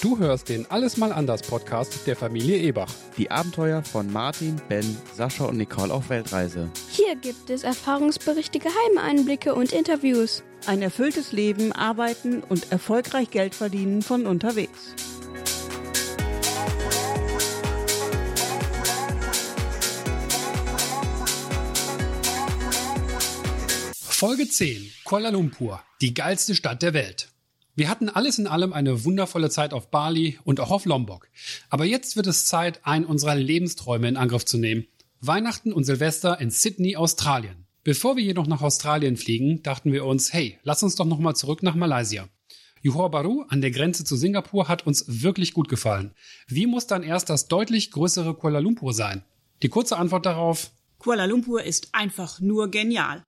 Du hörst den Alles mal anders Podcast der Familie Ebach. Die Abenteuer von Martin, Ben, Sascha und Nicole auf Weltreise. Hier gibt es Erfahrungsberichte, geheime Einblicke und Interviews. Ein erfülltes Leben, arbeiten und erfolgreich Geld verdienen von unterwegs. Folge 10. Kuala Lumpur, die geilste Stadt der Welt. Wir hatten alles in allem eine wundervolle Zeit auf Bali und auch auf Lombok. Aber jetzt wird es Zeit, einen unserer Lebensträume in Angriff zu nehmen. Weihnachten und Silvester in Sydney, Australien. Bevor wir jedoch nach Australien fliegen, dachten wir uns, hey, lass uns doch nochmal zurück nach Malaysia. Johor Bahru an der Grenze zu Singapur hat uns wirklich gut gefallen. Wie muss dann erst das deutlich größere Kuala Lumpur sein? Die kurze Antwort darauf, Kuala Lumpur ist einfach nur genial.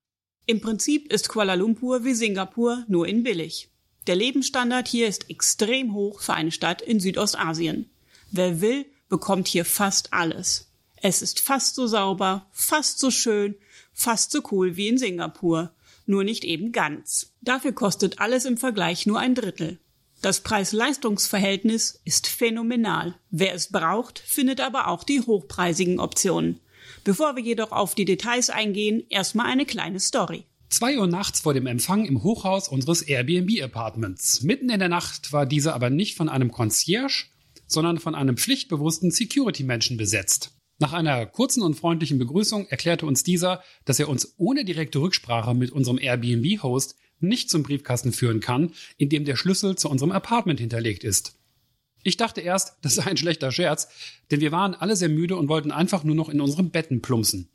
Im Prinzip ist Kuala Lumpur wie Singapur nur in billig. Der Lebensstandard hier ist extrem hoch für eine Stadt in Südostasien. Wer will, bekommt hier fast alles. Es ist fast so sauber, fast so schön, fast so cool wie in Singapur, nur nicht eben ganz. Dafür kostet alles im Vergleich nur ein Drittel. Das Preis-Leistungs-Verhältnis ist phänomenal. Wer es braucht, findet aber auch die hochpreisigen Optionen. Bevor wir jedoch auf die Details eingehen, erstmal eine kleine Story. Zwei Uhr nachts vor dem Empfang im Hochhaus unseres Airbnb-Apartments. Mitten in der Nacht war diese aber nicht von einem Concierge, sondern von einem pflichtbewussten Security-Menschen besetzt. Nach einer kurzen und freundlichen Begrüßung erklärte uns dieser, dass er uns ohne direkte Rücksprache mit unserem Airbnb-Host nicht zum Briefkasten führen kann, in dem der Schlüssel zu unserem Apartment hinterlegt ist. Ich dachte erst, das sei ein schlechter Scherz, denn wir waren alle sehr müde und wollten einfach nur noch in unseren Betten plumpsen.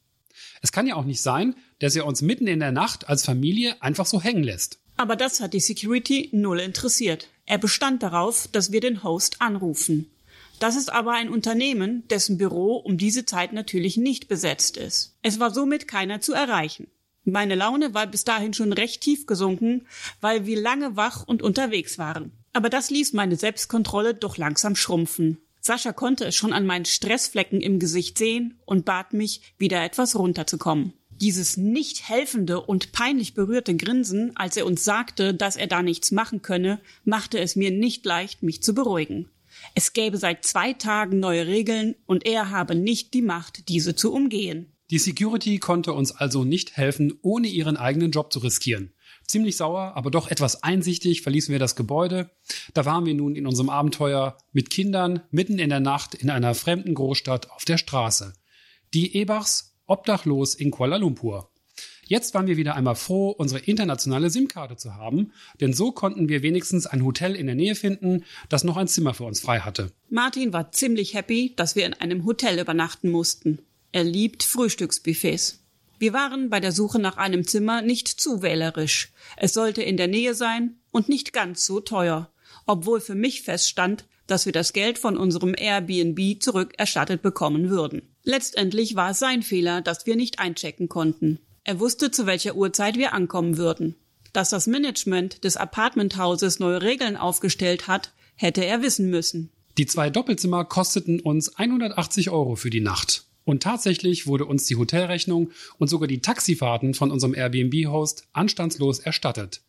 Es kann ja auch nicht sein, dass er uns mitten in der Nacht als Familie einfach so hängen lässt. Aber das hat die Security null interessiert. Er bestand darauf, dass wir den Host anrufen. Das ist aber ein Unternehmen, dessen Büro um diese Zeit natürlich nicht besetzt ist. Es war somit keiner zu erreichen. Meine Laune war bis dahin schon recht tief gesunken, weil wir lange wach und unterwegs waren. Aber das ließ meine Selbstkontrolle doch langsam schrumpfen. Sascha konnte es schon an meinen Stressflecken im Gesicht sehen und bat mich, wieder etwas runterzukommen. Dieses nicht helfende und peinlich berührte Grinsen, als er uns sagte, dass er da nichts machen könne, machte es mir nicht leicht, mich zu beruhigen. Es gäbe seit zwei Tagen neue Regeln und er habe nicht die Macht, diese zu umgehen. Die Security konnte uns also nicht helfen, ohne ihren eigenen Job zu riskieren. Ziemlich sauer, aber doch etwas einsichtig verließen wir das Gebäude. Da waren wir nun in unserem Abenteuer mit Kindern mitten in der Nacht in einer fremden Großstadt auf der Straße. Die Ebachs obdachlos in Kuala Lumpur. Jetzt waren wir wieder einmal froh, unsere internationale SIM-Karte zu haben, denn so konnten wir wenigstens ein Hotel in der Nähe finden, das noch ein Zimmer für uns frei hatte. Martin war ziemlich happy, dass wir in einem Hotel übernachten mussten. Er liebt Frühstücksbuffets. Wir waren bei der Suche nach einem Zimmer nicht zu wählerisch. Es sollte in der Nähe sein und nicht ganz so teuer, obwohl für mich feststand, dass wir das Geld von unserem Airbnb zurückerstattet bekommen würden. Letztendlich war es sein Fehler, dass wir nicht einchecken konnten. Er wusste, zu welcher Uhrzeit wir ankommen würden. Dass das Management des Apartmenthauses neue Regeln aufgestellt hat, hätte er wissen müssen. Die zwei Doppelzimmer kosteten uns 180 Euro für die Nacht. Und tatsächlich wurde uns die Hotelrechnung und sogar die Taxifahrten von unserem Airbnb-Host anstandslos erstattet.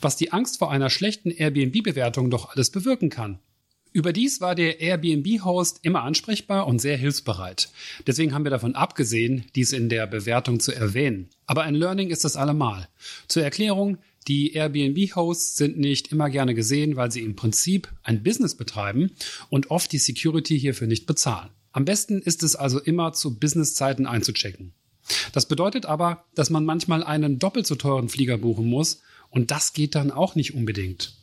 Was die Angst vor einer schlechten Airbnb-Bewertung doch alles bewirken kann. Überdies war der Airbnb-Host immer ansprechbar und sehr hilfsbereit. Deswegen haben wir davon abgesehen, dies in der Bewertung zu erwähnen. Aber ein Learning ist es allemal. Zur Erklärung, die Airbnb-Hosts sind nicht immer gerne gesehen, weil sie im Prinzip ein Business betreiben und oft die Security hierfür nicht bezahlen. Am besten ist es also immer zu Businesszeiten einzuchecken. Das bedeutet aber, dass man manchmal einen doppelt so teuren Flieger buchen muss und das geht dann auch nicht unbedingt.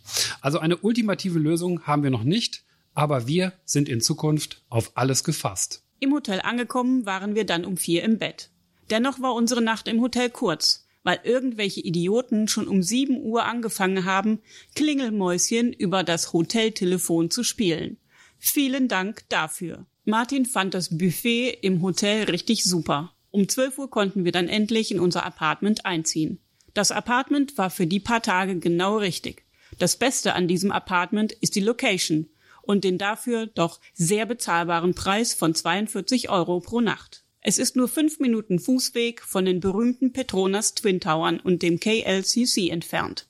Also eine ultimative Lösung haben wir noch nicht, aber wir sind in Zukunft auf alles gefasst. Im Hotel angekommen waren wir dann um vier im Bett. Dennoch war unsere Nacht im Hotel kurz, weil irgendwelche Idioten schon um sieben Uhr angefangen haben, Klingelmäuschen über das Hoteltelefon zu spielen. Vielen Dank dafür. Martin fand das Buffet im Hotel richtig super. Um 12 Uhr konnten wir dann endlich in unser Apartment einziehen. Das Apartment war für die paar Tage genau richtig. Das Beste an diesem Apartment ist die Location und den dafür doch sehr bezahlbaren Preis von 42 Euro pro Nacht. Es ist nur fünf Minuten Fußweg von den berühmten Petronas Twin Towern und dem KLCC entfernt.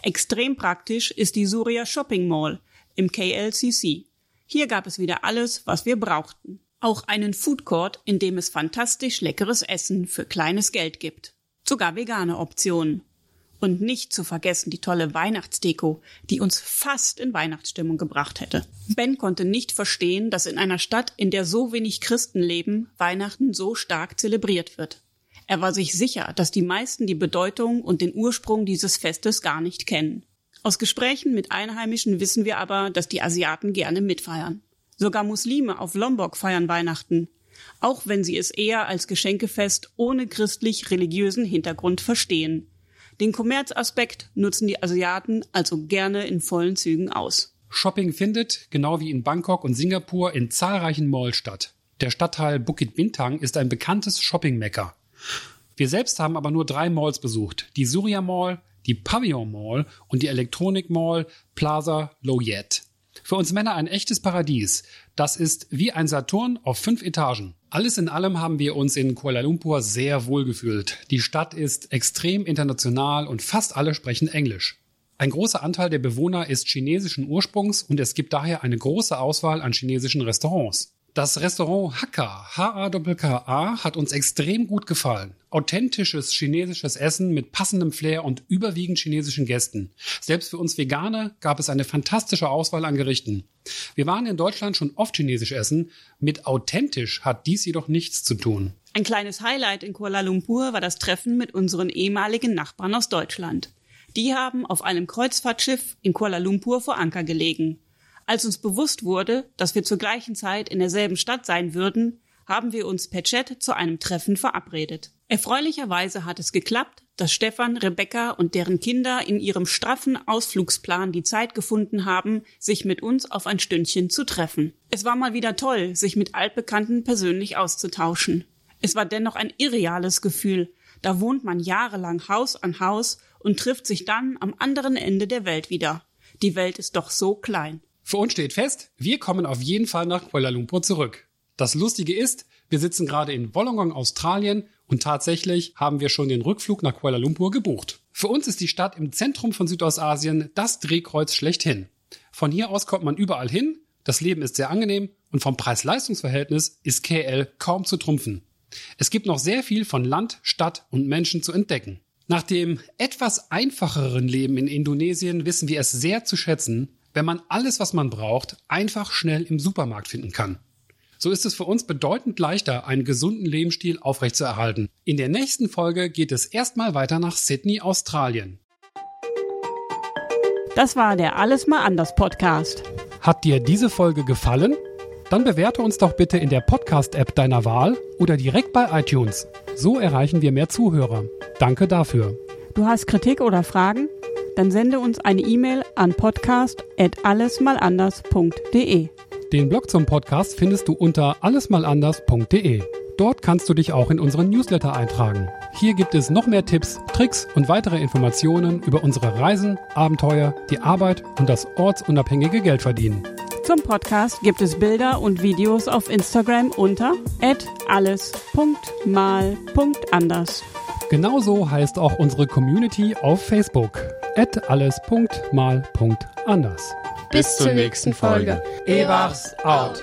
Extrem praktisch ist die Surya Shopping Mall, im KLCC. Hier gab es wieder alles, was wir brauchten. Auch einen Food Court, in dem es fantastisch leckeres Essen für kleines Geld gibt. Sogar vegane Optionen. Und nicht zu vergessen die tolle Weihnachtsdeko, die uns fast in Weihnachtsstimmung gebracht hätte. Ben konnte nicht verstehen, dass in einer Stadt, in der so wenig Christen leben, Weihnachten so stark zelebriert wird. Er war sich sicher, dass die meisten die Bedeutung und den Ursprung dieses Festes gar nicht kennen. Aus Gesprächen mit Einheimischen wissen wir aber, dass die Asiaten gerne mitfeiern. Sogar Muslime auf Lombok feiern Weihnachten, auch wenn sie es eher als Geschenkefest ohne christlich-religiösen Hintergrund verstehen. Den Kommerzaspekt nutzen die Asiaten also gerne in vollen Zügen aus. Shopping findet, genau wie in Bangkok und Singapur, in zahlreichen Malls statt. Der Stadtteil Bukit Bintang ist ein bekanntes Shopping-Mecker. Wir selbst haben aber nur drei Malls besucht. Die Surya Mall, die Pavillon Mall und die Elektronik Mall Plaza Loyet. Für uns Männer ein echtes Paradies. Das ist wie ein Saturn auf fünf Etagen. Alles in allem haben wir uns in Kuala Lumpur sehr wohl gefühlt. Die Stadt ist extrem international und fast alle sprechen Englisch. Ein großer Anteil der Bewohner ist chinesischen Ursprungs und es gibt daher eine große Auswahl an chinesischen Restaurants. Das Restaurant Hakka, H-A-K-K-A, hat uns extrem gut gefallen. Authentisches chinesisches Essen mit passendem Flair und überwiegend chinesischen Gästen. Selbst für uns Veganer gab es eine fantastische Auswahl an Gerichten. Wir waren in Deutschland schon oft chinesisch essen. Mit authentisch hat dies jedoch nichts zu tun. Ein kleines Highlight in Kuala Lumpur war das Treffen mit unseren ehemaligen Nachbarn aus Deutschland. Die haben auf einem Kreuzfahrtschiff in Kuala Lumpur vor Anker gelegen. Als uns bewusst wurde, dass wir zur gleichen Zeit in derselben Stadt sein würden, haben wir uns per Chat zu einem Treffen verabredet. Erfreulicherweise hat es geklappt, dass Stefan, Rebecca und deren Kinder in ihrem straffen Ausflugsplan die Zeit gefunden haben, sich mit uns auf ein Stündchen zu treffen. Es war mal wieder toll, sich mit Altbekannten persönlich auszutauschen. Es war dennoch ein irreales Gefühl. Da wohnt man jahrelang Haus an Haus und trifft sich dann am anderen Ende der Welt wieder. Die Welt ist doch so klein. Für uns steht fest, wir kommen auf jeden Fall nach Kuala Lumpur zurück. Das Lustige ist, wir sitzen gerade in Wollongong, Australien und tatsächlich haben wir schon den Rückflug nach Kuala Lumpur gebucht. Für uns ist die Stadt im Zentrum von Südostasien das Drehkreuz schlechthin. Von hier aus kommt man überall hin, das Leben ist sehr angenehm und vom Preis-Leistungs-Verhältnis ist KL kaum zu trumpfen. Es gibt noch sehr viel von Land, Stadt und Menschen zu entdecken. Nach dem etwas einfacheren Leben in Indonesien wissen wir es sehr zu schätzen, wenn man alles, was man braucht, einfach schnell im Supermarkt finden kann. So ist es für uns bedeutend leichter, einen gesunden Lebensstil aufrechtzuerhalten. In der nächsten Folge geht es erstmal weiter nach Sydney, Australien. Das war der Alles mal anders Podcast. Hat dir diese Folge gefallen? Dann bewerte uns doch bitte in der Podcast-App deiner Wahl oder direkt bei iTunes. So erreichen wir mehr Zuhörer. Danke dafür. Du hast Kritik oder Fragen? Dann sende uns eine E-Mail an podcast@allesmalanders.de. Den Blog zum Podcast findest du unter allesmalanders.de. Dort kannst du dich auch in unseren Newsletter eintragen. Hier gibt es noch mehr Tipps, Tricks und weitere Informationen über unsere Reisen, Abenteuer, die Arbeit und das ortsunabhängige Geldverdienen. Zum Podcast gibt es Bilder und Videos auf Instagram unter alles.mal.anders. Genauso heißt auch unsere Community auf Facebook alles.mal.anders. Bis zur nächsten Folge. Ewachs out.